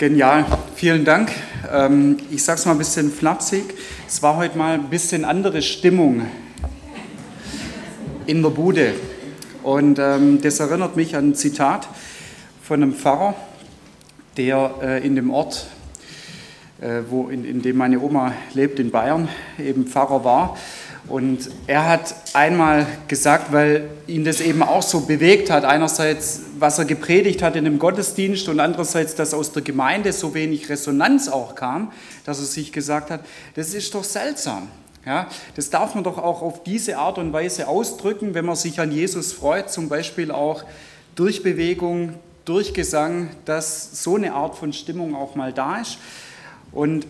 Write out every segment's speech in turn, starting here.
Genial, vielen Dank. Ähm, ich sage es mal ein bisschen flapsig. Es war heute mal ein bisschen andere Stimmung in der Bude. Und ähm, das erinnert mich an ein Zitat von einem Pfarrer, der äh, in dem Ort, äh, wo, in, in dem meine Oma lebt, in Bayern, eben Pfarrer war. Und er hat einmal gesagt, weil ihn das eben auch so bewegt hat, einerseits, was er gepredigt hat in dem Gottesdienst und andererseits, dass aus der Gemeinde so wenig Resonanz auch kam, dass er sich gesagt hat, das ist doch seltsam. Ja, das darf man doch auch auf diese Art und Weise ausdrücken, wenn man sich an Jesus freut, zum Beispiel auch durch Bewegung, durch Gesang, dass so eine Art von Stimmung auch mal da ist. Und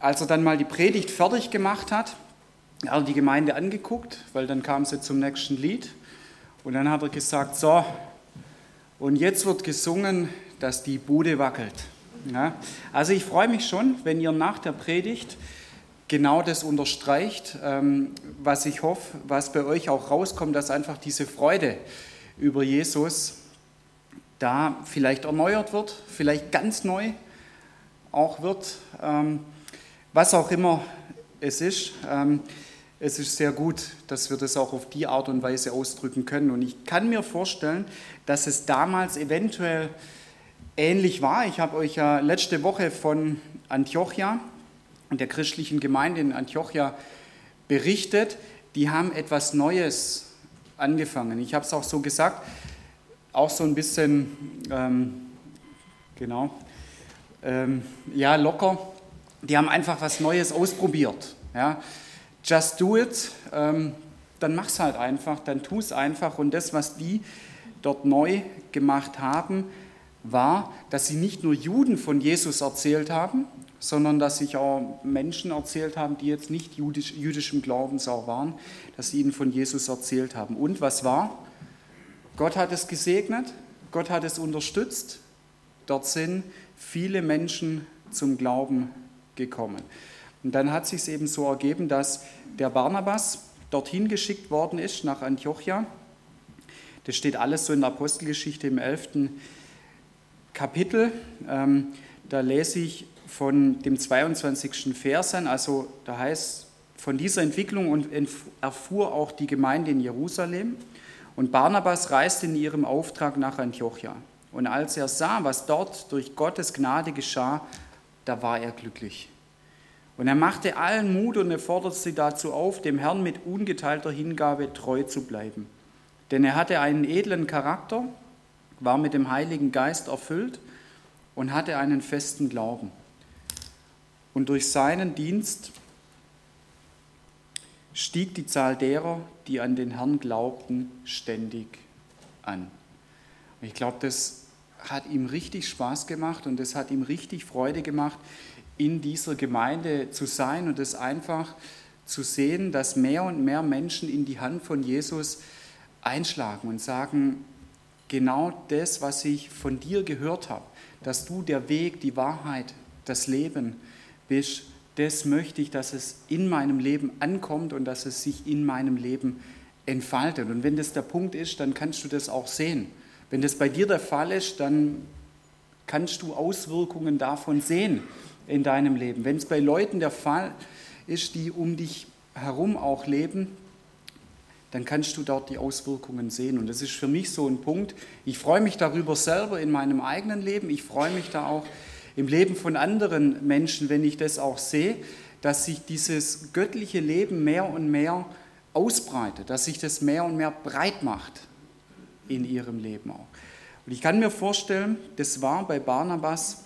als er dann mal die Predigt fertig gemacht hat, er die Gemeinde angeguckt, weil dann kam sie zum nächsten Lied. Und dann hat er gesagt, so, und jetzt wird gesungen, dass die Bude wackelt. Ja, also ich freue mich schon, wenn ihr nach der Predigt genau das unterstreicht, ähm, was ich hoffe, was bei euch auch rauskommt, dass einfach diese Freude über Jesus da vielleicht erneuert wird, vielleicht ganz neu auch wird, ähm, was auch immer es ist. Es ist sehr gut, dass wir das auch auf die Art und Weise ausdrücken können. Und ich kann mir vorstellen, dass es damals eventuell ähnlich war. Ich habe euch ja letzte Woche von Antiochia und der christlichen Gemeinde in Antiochia berichtet. Die haben etwas Neues angefangen. Ich habe es auch so gesagt, auch so ein bisschen, ähm, genau, ähm, ja, locker. Die haben einfach was Neues ausprobiert. Ja just do it, ähm, dann mach's halt einfach, dann tu es einfach. Und das, was die dort neu gemacht haben, war, dass sie nicht nur Juden von Jesus erzählt haben, sondern dass sich auch Menschen erzählt haben, die jetzt nicht jüdisch, jüdischem Glaubens auch waren, dass sie ihnen von Jesus erzählt haben. Und was war? Gott hat es gesegnet, Gott hat es unterstützt. Dort sind viele Menschen zum Glauben gekommen. Und dann hat sich es eben so ergeben, dass der Barnabas dorthin geschickt worden ist, nach Antiochia. Das steht alles so in der Apostelgeschichte im 11. Kapitel. Ähm, da lese ich von dem 22. Vers an, also da heißt, von dieser Entwicklung und erfuhr auch die Gemeinde in Jerusalem. Und Barnabas reiste in ihrem Auftrag nach Antiochia. Und als er sah, was dort durch Gottes Gnade geschah, da war er glücklich. Und er machte allen Mut und er forderte sie dazu auf, dem Herrn mit ungeteilter Hingabe treu zu bleiben. Denn er hatte einen edlen Charakter, war mit dem Heiligen Geist erfüllt und hatte einen festen Glauben. Und durch seinen Dienst stieg die Zahl derer, die an den Herrn glaubten, ständig an. ich glaube, das hat ihm richtig Spaß gemacht und das hat ihm richtig Freude gemacht, in dieser Gemeinde zu sein und es einfach zu sehen, dass mehr und mehr Menschen in die Hand von Jesus einschlagen und sagen, genau das, was ich von dir gehört habe, dass du der Weg, die Wahrheit, das Leben bist, das möchte ich, dass es in meinem Leben ankommt und dass es sich in meinem Leben entfaltet. Und wenn das der Punkt ist, dann kannst du das auch sehen. Wenn das bei dir der Fall ist, dann kannst du Auswirkungen davon sehen in deinem Leben. Wenn es bei Leuten der Fall ist, die um dich herum auch leben, dann kannst du dort die Auswirkungen sehen. Und das ist für mich so ein Punkt. Ich freue mich darüber selber in meinem eigenen Leben. Ich freue mich da auch im Leben von anderen Menschen, wenn ich das auch sehe, dass sich dieses göttliche Leben mehr und mehr ausbreitet, dass sich das mehr und mehr breit macht in ihrem Leben auch. Und ich kann mir vorstellen, das war bei Barnabas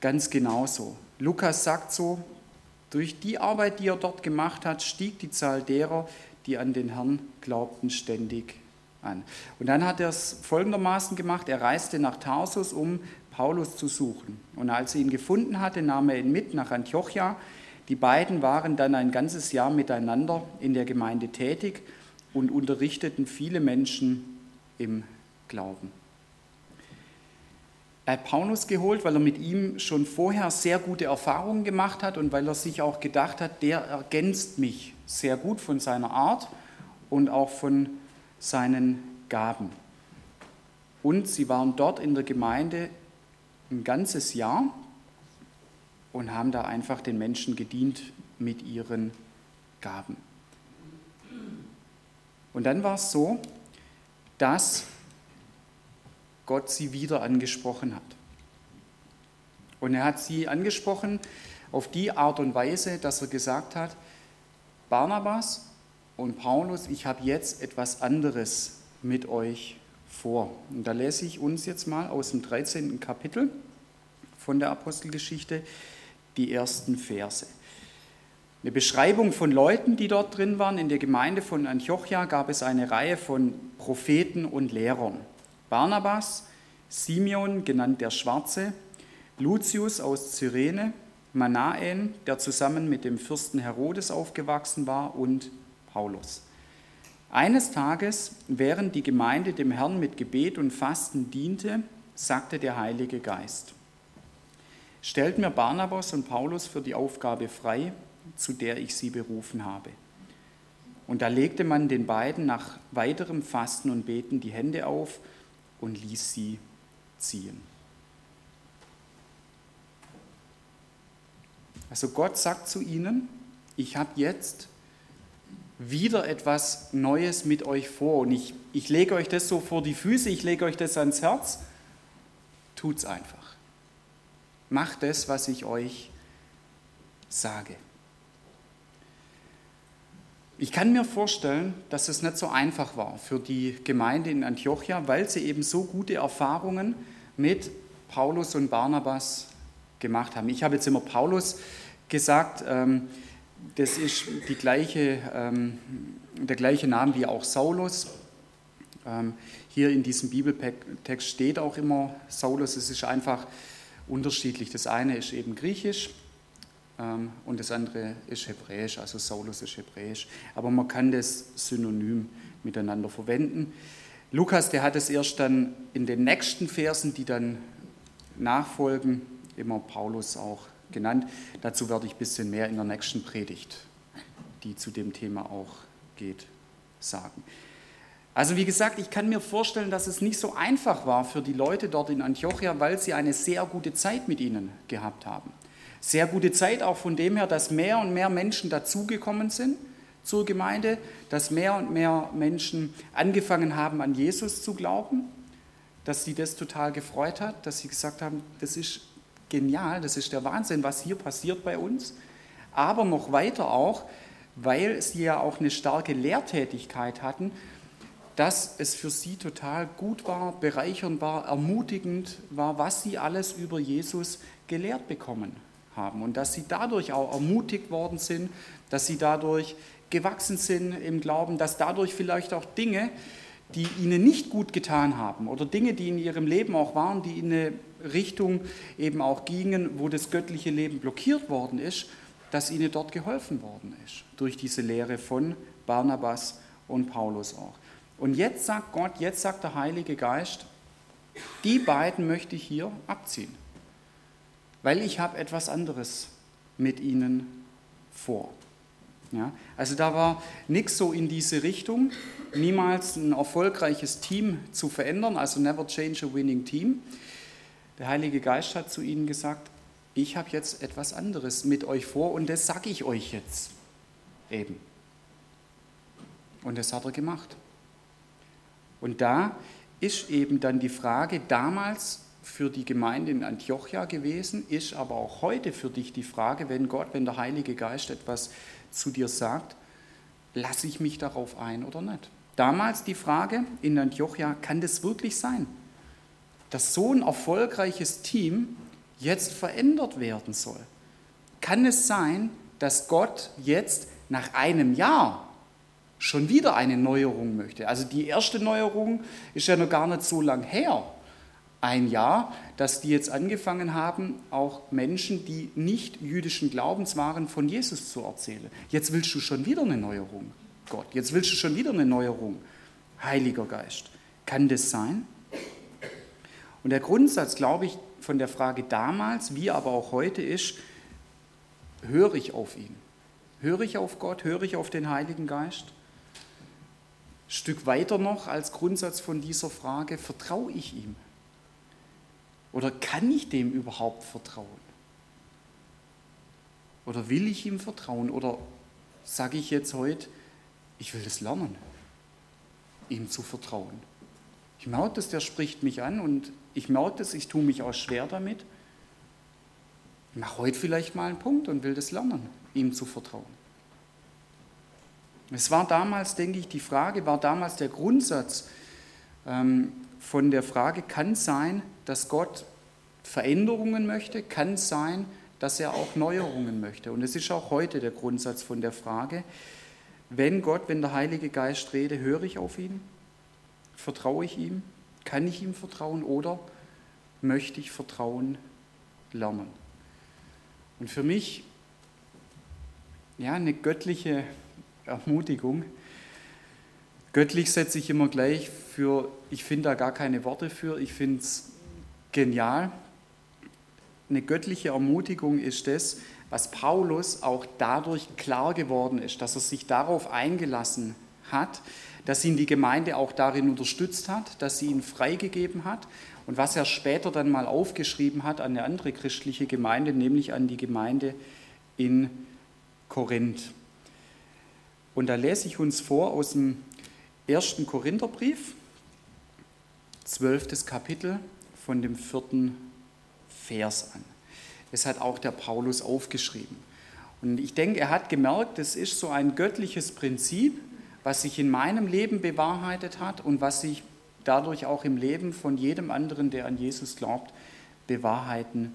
ganz genauso. Lukas sagt so, durch die Arbeit, die er dort gemacht hat, stieg die Zahl derer, die an den Herrn glaubten, ständig an. Und dann hat er es folgendermaßen gemacht, er reiste nach Tarsus, um Paulus zu suchen. Und als er ihn gefunden hatte, nahm er ihn mit nach Antiochia. Die beiden waren dann ein ganzes Jahr miteinander in der Gemeinde tätig und unterrichteten viele Menschen im Glauben. Hat Paulus geholt, weil er mit ihm schon vorher sehr gute Erfahrungen gemacht hat und weil er sich auch gedacht hat, der ergänzt mich sehr gut von seiner Art und auch von seinen Gaben. Und sie waren dort in der Gemeinde ein ganzes Jahr und haben da einfach den Menschen gedient mit ihren Gaben. Und dann war es so, dass Gott sie wieder angesprochen hat. Und er hat sie angesprochen auf die Art und Weise, dass er gesagt hat, Barnabas und Paulus, ich habe jetzt etwas anderes mit euch vor. Und da lese ich uns jetzt mal aus dem 13. Kapitel von der Apostelgeschichte die ersten Verse. Eine Beschreibung von Leuten, die dort drin waren. In der Gemeinde von Antiochia gab es eine Reihe von Propheten und Lehrern. Barnabas, Simeon, genannt der Schwarze, Lucius aus Cyrene, Manaen, der zusammen mit dem Fürsten Herodes aufgewachsen war, und Paulus. Eines Tages, während die Gemeinde dem Herrn mit Gebet und Fasten diente, sagte der Heilige Geist, Stellt mir Barnabas und Paulus für die Aufgabe frei, zu der ich sie berufen habe. Und da legte man den beiden nach weiterem Fasten und Beten die Hände auf und ließ sie ziehen. Also Gott sagt zu ihnen, ich habe jetzt wieder etwas Neues mit euch vor und ich, ich lege euch das so vor die Füße, ich lege euch das ans Herz, tut's einfach. Macht das, was ich euch sage. Ich kann mir vorstellen, dass es nicht so einfach war für die Gemeinde in Antiochia, weil sie eben so gute Erfahrungen mit Paulus und Barnabas gemacht haben. Ich habe jetzt immer Paulus gesagt, ähm, das ist die gleiche, ähm, der gleiche Name wie auch Saulus. Ähm, hier in diesem Bibeltext steht auch immer Saulus, es ist einfach unterschiedlich. Das eine ist eben griechisch und das andere ist hebräisch, also Saulus ist hebräisch. Aber man kann das synonym miteinander verwenden. Lukas, der hat es erst dann in den nächsten Versen, die dann nachfolgen, immer Paulus auch genannt. Dazu werde ich ein bisschen mehr in der nächsten Predigt, die zu dem Thema auch geht, sagen. Also wie gesagt, ich kann mir vorstellen, dass es nicht so einfach war für die Leute dort in Antiochia, weil sie eine sehr gute Zeit mit ihnen gehabt haben. Sehr gute Zeit auch von dem her, dass mehr und mehr Menschen dazugekommen sind zur Gemeinde, dass mehr und mehr Menschen angefangen haben, an Jesus zu glauben, dass sie das total gefreut hat, dass sie gesagt haben, das ist genial, das ist der Wahnsinn, was hier passiert bei uns. Aber noch weiter auch, weil sie ja auch eine starke Lehrtätigkeit hatten, dass es für sie total gut war, bereichernd war, ermutigend war, was sie alles über Jesus gelehrt bekommen haben und dass sie dadurch auch ermutigt worden sind, dass sie dadurch gewachsen sind im Glauben, dass dadurch vielleicht auch Dinge, die ihnen nicht gut getan haben oder Dinge, die in ihrem Leben auch waren, die in eine Richtung eben auch gingen, wo das göttliche Leben blockiert worden ist, dass ihnen dort geholfen worden ist durch diese Lehre von Barnabas und Paulus auch. Und jetzt sagt Gott, jetzt sagt der Heilige Geist, die beiden möchte ich hier abziehen weil ich habe etwas anderes mit ihnen vor. Ja, also da war nichts so in diese Richtung, niemals ein erfolgreiches Team zu verändern, also never change a winning team. Der Heilige Geist hat zu ihnen gesagt, ich habe jetzt etwas anderes mit euch vor und das sage ich euch jetzt eben. Und das hat er gemacht. Und da ist eben dann die Frage, damals für die Gemeinde in Antiochia gewesen, ist aber auch heute für dich die Frage, wenn Gott, wenn der Heilige Geist etwas zu dir sagt, lasse ich mich darauf ein oder nicht? Damals die Frage in Antiochia, kann das wirklich sein, dass so ein erfolgreiches Team jetzt verändert werden soll? Kann es sein, dass Gott jetzt nach einem Jahr schon wieder eine Neuerung möchte? Also die erste Neuerung ist ja noch gar nicht so lang her ein Jahr, dass die jetzt angefangen haben, auch Menschen, die nicht jüdischen Glaubens waren, von Jesus zu erzählen. Jetzt willst du schon wieder eine Neuerung, Gott. Jetzt willst du schon wieder eine Neuerung, Heiliger Geist. Kann das sein? Und der Grundsatz, glaube ich, von der Frage damals, wie aber auch heute ist, höre ich auf ihn? Höre ich auf Gott? Höre ich auf den Heiligen Geist? Stück weiter noch als Grundsatz von dieser Frage, vertraue ich ihm? Oder kann ich dem überhaupt vertrauen? Oder will ich ihm vertrauen? Oder sage ich jetzt heute, ich will das lernen, ihm zu vertrauen? Ich merke das, der spricht mich an und ich merke das, ich tue mich auch schwer damit. Ich mache heute vielleicht mal einen Punkt und will das lernen, ihm zu vertrauen. Es war damals, denke ich, die Frage, war damals der Grundsatz ähm, von der Frage, kann es sein, dass Gott Veränderungen möchte, kann es sein, dass er auch Neuerungen möchte. Und es ist auch heute der Grundsatz von der Frage, wenn Gott, wenn der Heilige Geist rede, höre ich auf ihn? Vertraue ich ihm? Kann ich ihm vertrauen oder möchte ich Vertrauen lernen? Und für mich, ja, eine göttliche Ermutigung. Göttlich setze ich immer gleich für, ich finde da gar keine Worte für, ich finde es genial. Eine göttliche Ermutigung ist das, was Paulus auch dadurch klar geworden ist, dass er sich darauf eingelassen hat, dass ihn die Gemeinde auch darin unterstützt hat, dass sie ihn freigegeben hat und was er später dann mal aufgeschrieben hat an eine andere christliche Gemeinde, nämlich an die Gemeinde in Korinth. Und da lese ich uns vor aus dem ersten Korintherbrief, zwölftes Kapitel von dem vierten Vers an. Das hat auch der Paulus aufgeschrieben. Und ich denke, er hat gemerkt, es ist so ein göttliches Prinzip, was sich in meinem Leben bewahrheitet hat und was sich dadurch auch im Leben von jedem anderen, der an Jesus glaubt, bewahrheiten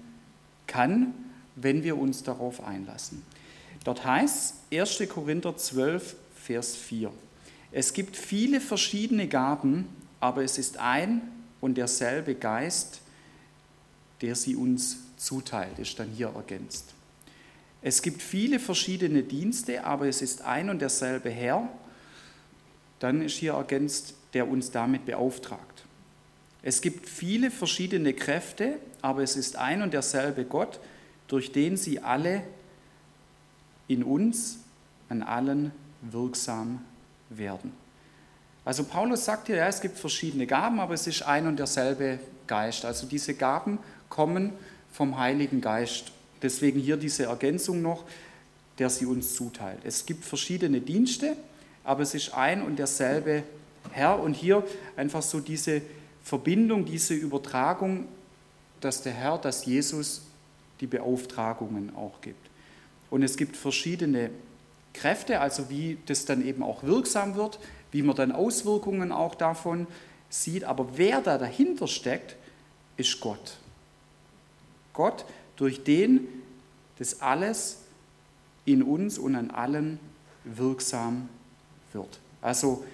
kann, wenn wir uns darauf einlassen. Dort heißt 1. Korinther 12, Vers 4. Es gibt viele verschiedene Gaben, aber es ist ein und derselbe Geist, der sie uns zuteilt, ist dann hier ergänzt. Es gibt viele verschiedene Dienste, aber es ist ein und derselbe Herr, dann ist hier ergänzt, der uns damit beauftragt. Es gibt viele verschiedene Kräfte, aber es ist ein und derselbe Gott, durch den sie alle in uns an allen wirksam werden. Also Paulus sagt hier, ja, es gibt verschiedene Gaben, aber es ist ein und derselbe Geist. Also diese Gaben kommen vom Heiligen Geist. Deswegen hier diese Ergänzung noch, der sie uns zuteilt. Es gibt verschiedene Dienste, aber es ist ein und derselbe Herr. Und hier einfach so diese Verbindung, diese Übertragung, dass der Herr, dass Jesus die Beauftragungen auch gibt. Und es gibt verschiedene Kräfte, also wie das dann eben auch wirksam wird, wie man dann Auswirkungen auch davon sieht. Aber wer da dahinter steckt, ist Gott. Gott, durch den das alles in uns und an allen wirksam wird. Also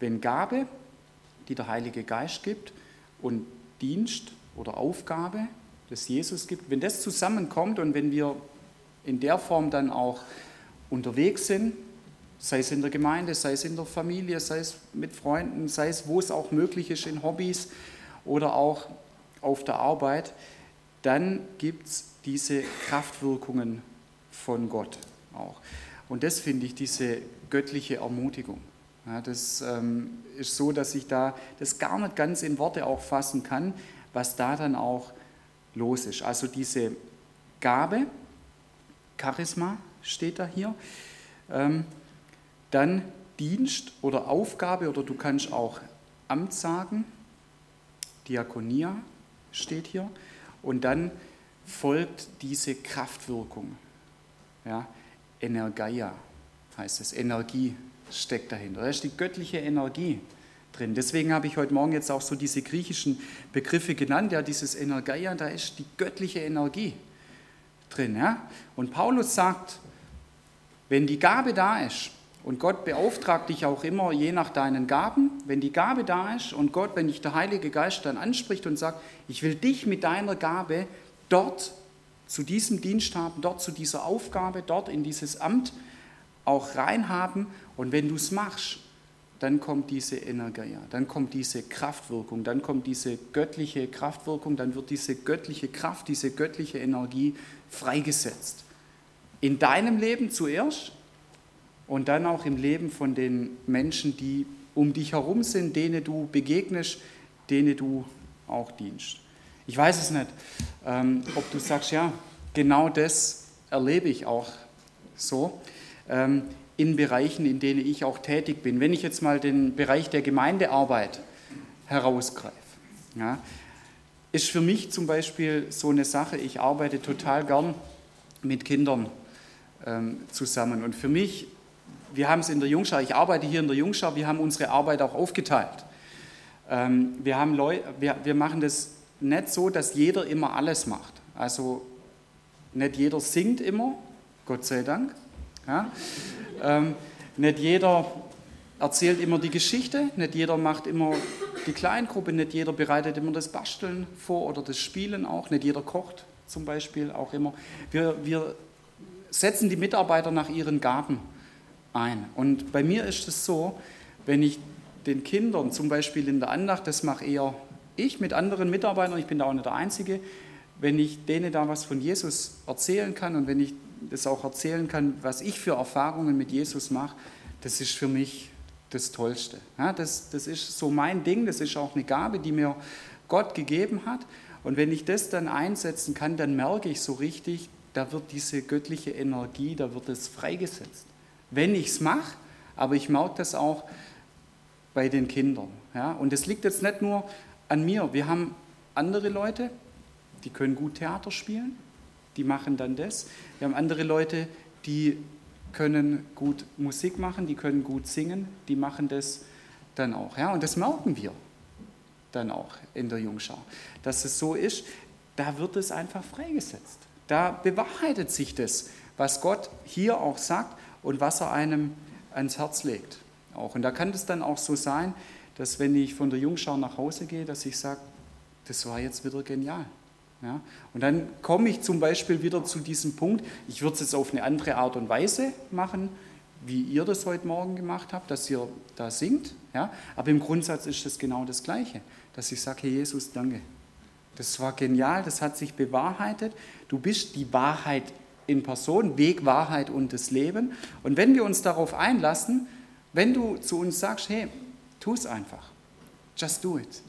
wenn Gabe, die der Heilige Geist gibt, und Dienst oder Aufgabe, das Jesus gibt, wenn das zusammenkommt und wenn wir in der Form dann auch unterwegs sind, sei es in der Gemeinde, sei es in der Familie, sei es mit Freunden, sei es wo es auch möglich ist in Hobbys oder auch auf der Arbeit, dann gibt es diese Kraftwirkungen von Gott auch. Und das finde ich diese göttliche Ermutigung. Ja, das ähm, ist so, dass ich da das gar nicht ganz in Worte auch fassen kann, was da dann auch los ist. Also diese Gabe, Charisma steht da hier. Ähm, dann Dienst oder Aufgabe oder du kannst auch Amt sagen. Diakonia steht hier. Und dann folgt diese Kraftwirkung. Ja, Energia heißt es, Energie steckt dahinter. Da ist die göttliche Energie drin. Deswegen habe ich heute Morgen jetzt auch so diese griechischen Begriffe genannt. Ja, dieses Energia, da ist die göttliche Energie drin. Ja? Und Paulus sagt, wenn die Gabe da ist, und Gott beauftragt dich auch immer je nach deinen Gaben, wenn die Gabe da ist und Gott, wenn dich der Heilige Geist dann anspricht und sagt, ich will dich mit deiner Gabe dort zu diesem Dienst haben, dort zu dieser Aufgabe, dort in dieses Amt auch reinhaben. Und wenn du es machst, dann kommt diese Energie, dann kommt diese Kraftwirkung, dann kommt diese göttliche Kraftwirkung, dann wird diese göttliche Kraft, diese göttliche Energie freigesetzt. In deinem Leben zuerst und dann auch im Leben von den Menschen, die um dich herum sind, denen du begegnest, denen du auch dienst. Ich weiß es nicht, ähm, ob du sagst, ja, genau das erlebe ich auch so ähm, in Bereichen, in denen ich auch tätig bin. Wenn ich jetzt mal den Bereich der Gemeindearbeit herausgreife, ja, ist für mich zum Beispiel so eine Sache, ich arbeite total gern mit Kindern ähm, zusammen. Und für mich, wir haben es in der Jungschau, ich arbeite hier in der Jungschau, wir haben unsere Arbeit auch aufgeteilt. Ähm, wir, haben Leu wir, wir machen das nicht so, dass jeder immer alles macht. Also nicht jeder singt immer, Gott sei Dank. Ja? Ähm, nicht jeder erzählt immer die Geschichte, nicht jeder macht immer die Kleingruppe, nicht jeder bereitet immer das Basteln vor oder das Spielen auch, nicht jeder kocht zum Beispiel auch immer. Wir, wir setzen die Mitarbeiter nach ihren Gaben ein. Und bei mir ist es so, wenn ich den Kindern zum Beispiel in der Andacht, das mache eher ich mit anderen Mitarbeitern, ich bin da auch nicht der Einzige, wenn ich denen da was von Jesus erzählen kann und wenn ich das auch erzählen kann, was ich für Erfahrungen mit Jesus mache, das ist für mich das Tollste. Ja, das, das ist so mein Ding, das ist auch eine Gabe, die mir Gott gegeben hat. Und wenn ich das dann einsetzen kann, dann merke ich so richtig, da wird diese göttliche Energie, da wird es freigesetzt. Wenn ich es mache, aber ich merke das auch bei den Kindern. Ja? Und es liegt jetzt nicht nur an mir. Wir haben andere Leute, die können gut Theater spielen, die machen dann das. Wir haben andere Leute, die können gut Musik machen, die können gut singen, die machen das dann auch. Ja? Und das merken wir dann auch in der Jungschau, dass es so ist, da wird es einfach freigesetzt. Da bewahrheitet sich das, was Gott hier auch sagt und was er einem ans Herz legt. Auch. Und da kann es dann auch so sein, dass wenn ich von der Jungschau nach Hause gehe, dass ich sage, das war jetzt wieder genial. Ja? Und dann komme ich zum Beispiel wieder zu diesem Punkt, ich würde es jetzt auf eine andere Art und Weise machen, wie ihr das heute Morgen gemacht habt, dass ihr da singt. Ja? Aber im Grundsatz ist es genau das Gleiche, dass ich sage, Herr Jesus, danke. Das war genial, das hat sich bewahrheitet. Du bist die Wahrheit in Person, Weg, Wahrheit und das Leben. Und wenn wir uns darauf einlassen, wenn du zu uns sagst, hey, tu es einfach, just do it,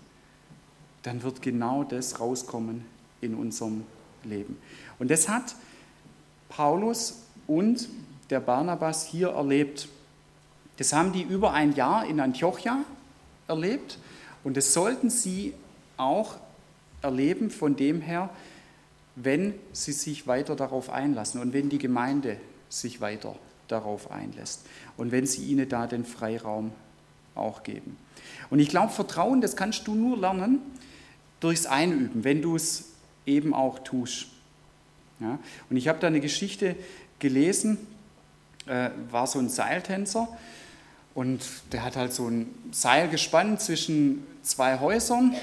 dann wird genau das rauskommen in unserem Leben. Und das hat Paulus und der Barnabas hier erlebt. Das haben die über ein Jahr in Antiochia erlebt und das sollten sie auch erleben von dem her, wenn sie sich weiter darauf einlassen und wenn die Gemeinde sich weiter darauf einlässt und wenn sie ihnen da den Freiraum auch geben. Und ich glaube, Vertrauen, das kannst du nur lernen durchs Einüben, wenn du es eben auch tust. Ja? Und ich habe da eine Geschichte gelesen, äh, war so ein Seiltänzer und der hat halt so ein Seil gespannt zwischen zwei Häusern.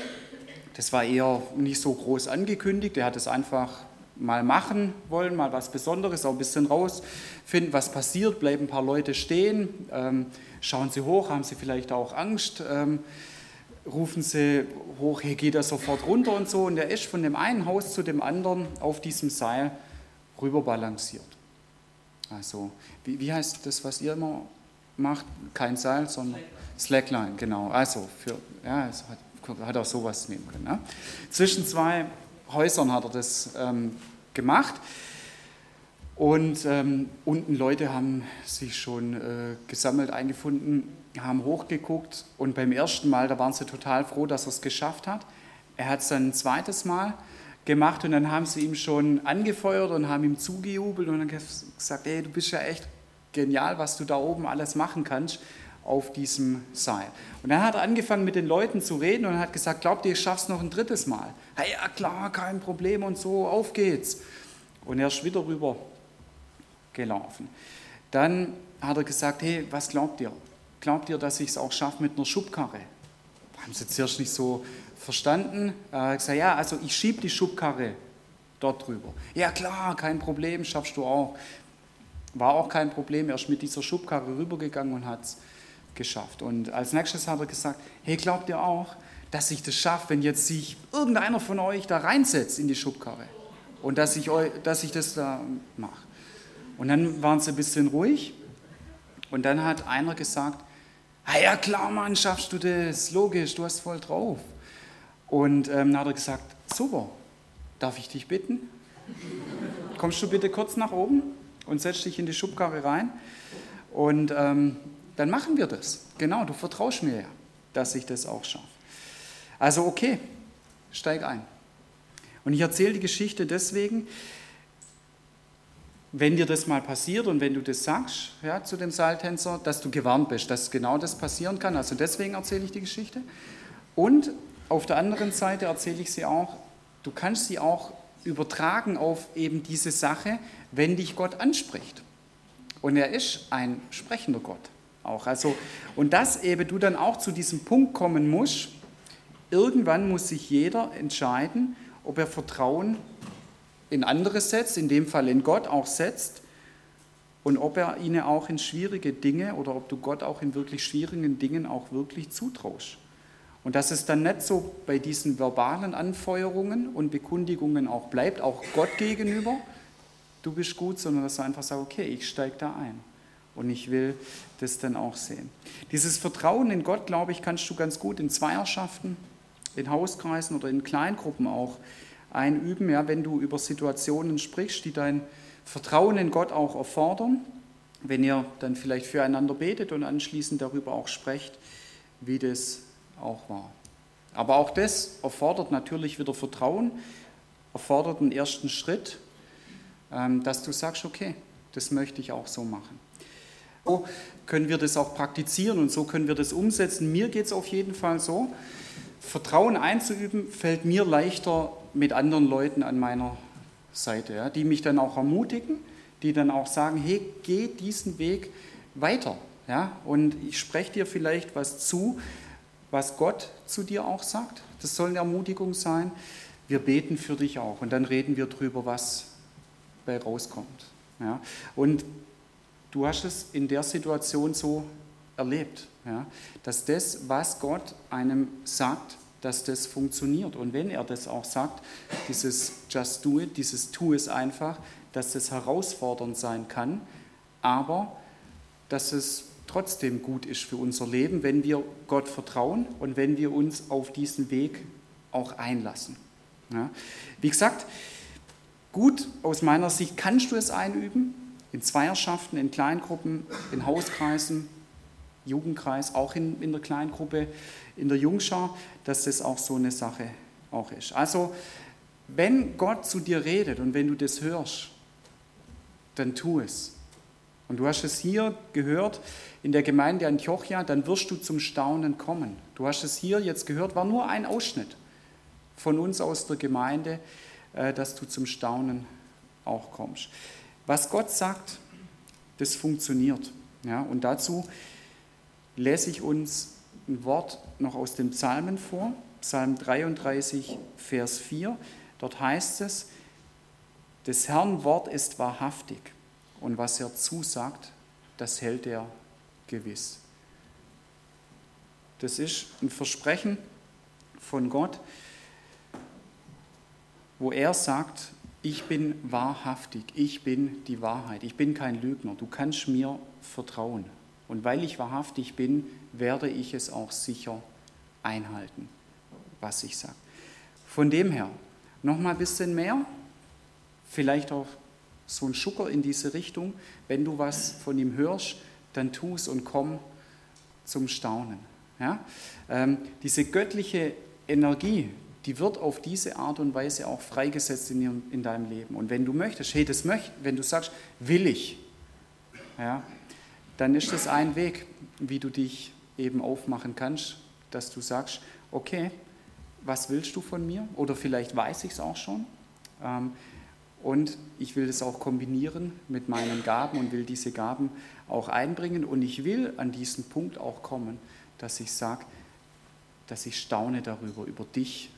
Das war eher nicht so groß angekündigt, er hat es einfach mal machen wollen, mal was Besonderes, auch ein bisschen rausfinden, was passiert, bleiben ein paar Leute stehen, ähm, schauen sie hoch, haben sie vielleicht auch Angst, ähm, rufen sie hoch, hey, geht er sofort runter und so. Und er ist von dem einen Haus zu dem anderen auf diesem Seil rüberbalanciert. Also, wie, wie heißt das, was ihr immer macht? Kein Seil, sondern Slackline, Slackline genau. Also, für, ja, es hat, hat auch sowas nehmen können. Ne? Zwischen zwei Häusern hat er das ähm, gemacht. Und ähm, unten Leute haben sich schon äh, gesammelt, eingefunden, haben hochgeguckt und beim ersten Mal, da waren sie total froh, dass er es geschafft hat. Er hat es dann ein zweites Mal gemacht und dann haben sie ihm schon angefeuert und haben ihm zugejubelt und dann gesagt, ey, du bist ja echt genial, was du da oben alles machen kannst auf diesem Seil. Und dann hat er angefangen mit den Leuten zu reden und hat gesagt, glaubt ihr, ich schaff's noch ein drittes Mal? Hey, ja klar, kein Problem und so, auf geht's. Und er ist wieder rüber gelaufen. Dann hat er gesagt, hey, was glaubt ihr? Glaubt ihr, dass ich es auch schaffe mit einer Schubkarre? Haben sie zuerst nicht so verstanden. Er hat gesagt, ja, also ich schiebe die Schubkarre dort drüber. Ja klar, kein Problem, schaffst du auch. War auch kein Problem, er ist mit dieser Schubkarre rübergegangen und hat es geschafft. Und als nächstes hat er gesagt, hey, glaubt ihr auch, dass ich das schaffe, wenn jetzt sich irgendeiner von euch da reinsetzt in die Schubkarre und dass ich, dass ich das da mache? Und dann waren sie ein bisschen ruhig und dann hat einer gesagt, ah ja klar, Mann, schaffst du das, logisch, du hast voll drauf. Und ähm, dann hat er gesagt, Super. Darf ich dich bitten? Kommst du bitte kurz nach oben und setz dich in die Schubkarre rein? Und ähm, dann machen wir das. Genau, du vertraust mir ja, dass ich das auch schaffe. Also okay, steig ein. Und ich erzähle die Geschichte deswegen, wenn dir das mal passiert und wenn du das sagst ja, zu dem Seiltänzer, dass du gewarnt bist, dass genau das passieren kann. Also deswegen erzähle ich die Geschichte. Und auf der anderen Seite erzähle ich sie auch, du kannst sie auch übertragen auf eben diese Sache, wenn dich Gott anspricht. Und er ist ein sprechender Gott auch. Also, und dass eben du dann auch zu diesem Punkt kommen musst, irgendwann muss sich jeder entscheiden, ob er Vertrauen in andere setzt, in dem Fall in Gott auch setzt, und ob er ihnen auch in schwierige Dinge oder ob du Gott auch in wirklich schwierigen Dingen auch wirklich zutraust. Und dass es dann nicht so bei diesen verbalen Anfeuerungen und Bekundigungen auch bleibt, auch Gott gegenüber, du bist gut, sondern dass du einfach sagst, okay, ich steige da ein. Und ich will das dann auch sehen. Dieses Vertrauen in Gott, glaube ich, kannst du ganz gut in Zweierschaften, in Hauskreisen oder in Kleingruppen auch einüben, ja, wenn du über Situationen sprichst, die dein Vertrauen in Gott auch erfordern, wenn ihr dann vielleicht füreinander betet und anschließend darüber auch sprecht, wie das auch war. Aber auch das erfordert natürlich wieder Vertrauen, erfordert einen ersten Schritt, ähm, dass du sagst, okay, das möchte ich auch so machen. So können wir das auch praktizieren und so können wir das umsetzen. Mir geht es auf jeden Fall so, Vertrauen einzuüben fällt mir leichter mit anderen Leuten an meiner Seite, ja, die mich dann auch ermutigen, die dann auch sagen, hey, geh diesen Weg weiter. Ja, und ich spreche dir vielleicht was zu, was Gott zu dir auch sagt. Das soll eine Ermutigung sein. Wir beten für dich auch und dann reden wir darüber, was bei rauskommt. Ja, und du hast es in der Situation so erlebt, ja, dass das, was Gott einem sagt, dass das funktioniert. Und wenn er das auch sagt, dieses Just Do It, dieses Tu es einfach, dass das herausfordernd sein kann, aber dass es trotzdem gut ist für unser Leben, wenn wir Gott vertrauen und wenn wir uns auf diesen Weg auch einlassen. Ja. Wie gesagt, gut aus meiner Sicht kannst du es einüben, in Zweierschaften, in Kleingruppen, in Hauskreisen, Jugendkreis, auch in, in der Kleingruppe, in der Jungschar, dass das auch so eine Sache auch ist. Also, wenn Gott zu dir redet und wenn du das hörst, dann tu es. Und du hast es hier gehört in der Gemeinde Antiochia, dann wirst du zum Staunen kommen. Du hast es hier jetzt gehört, war nur ein Ausschnitt von uns aus der Gemeinde, äh, dass du zum Staunen auch kommst. Was Gott sagt, das funktioniert. Ja, und dazu lese ich uns ein Wort noch aus den Psalmen vor, Psalm 33, Vers 4. Dort heißt es, des Herrn Wort ist wahrhaftig und was er zusagt, das hält er gewiss. Das ist ein Versprechen von Gott, wo er sagt, ich bin wahrhaftig, ich bin die Wahrheit, ich bin kein Lügner, du kannst mir vertrauen. Und weil ich wahrhaftig bin, werde ich es auch sicher einhalten, was ich sage. Von dem her, noch mal ein bisschen mehr, vielleicht auch so ein Schucker in diese Richtung. Wenn du was von ihm hörst, dann tu es und komm zum Staunen. Ja? Ähm, diese göttliche Energie, die wird auf diese Art und Weise auch freigesetzt in, in deinem Leben. Und wenn du möchtest, hey, das möchte, wenn du sagst, will ich, ja, dann ist das ein Weg, wie du dich eben aufmachen kannst, dass du sagst, okay, was willst du von mir? Oder vielleicht weiß ich es auch schon. Ähm, und ich will das auch kombinieren mit meinen Gaben und will diese Gaben auch einbringen. Und ich will an diesen Punkt auch kommen, dass ich sage, dass ich staune darüber, über dich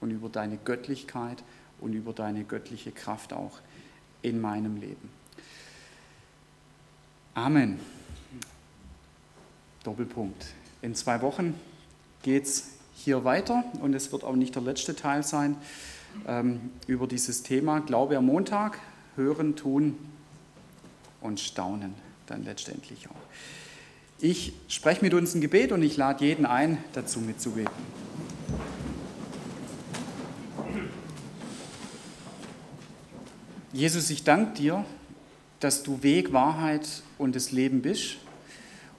und über deine Göttlichkeit und über deine göttliche Kraft auch in meinem Leben. Amen. Doppelpunkt. In zwei Wochen geht es hier weiter und es wird auch nicht der letzte Teil sein ähm, über dieses Thema Glaube am Montag, hören, tun und staunen dann letztendlich auch. Ich spreche mit uns ein Gebet und ich lade jeden ein, dazu mitzubeten. Jesus, ich danke dir, dass du Weg, Wahrheit und das Leben bist.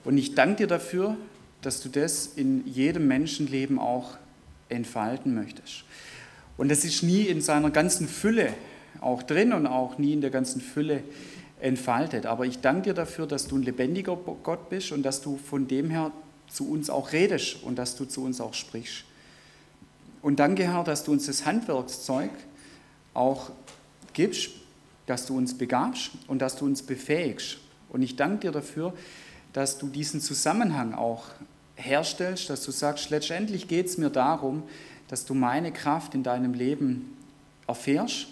Und ich danke dir dafür, dass du das in jedem Menschenleben auch entfalten möchtest. Und das ist nie in seiner ganzen Fülle auch drin und auch nie in der ganzen Fülle entfaltet. Aber ich danke dir dafür, dass du ein lebendiger Gott bist und dass du von dem her zu uns auch redest und dass du zu uns auch sprichst. Und danke, Herr, dass du uns das Handwerkszeug auch gibst, dass du uns begabst und dass du uns befähigst. Und ich danke dir dafür, dass du diesen Zusammenhang auch herstellst, dass du sagst, letztendlich geht es mir darum, dass du meine Kraft in deinem Leben erfährst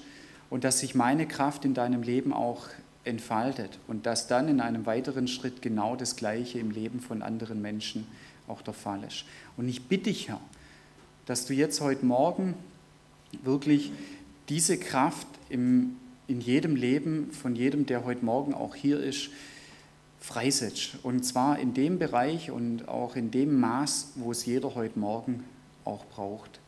und dass sich meine Kraft in deinem Leben auch entfaltet und dass dann in einem weiteren Schritt genau das Gleiche im Leben von anderen Menschen auch der Fall ist. Und ich bitte dich, Herr, dass du jetzt heute Morgen wirklich diese Kraft im, in jedem Leben von jedem, der heute Morgen auch hier ist, freisetzt. Und zwar in dem Bereich und auch in dem Maß, wo es jeder heute Morgen auch braucht.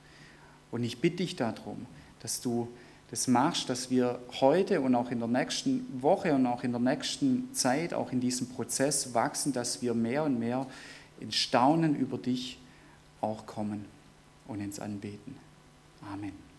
Und ich bitte dich darum, dass du das machst, dass wir heute und auch in der nächsten Woche und auch in der nächsten Zeit, auch in diesem Prozess wachsen, dass wir mehr und mehr ins Staunen über dich auch kommen und ins Anbeten. Amen.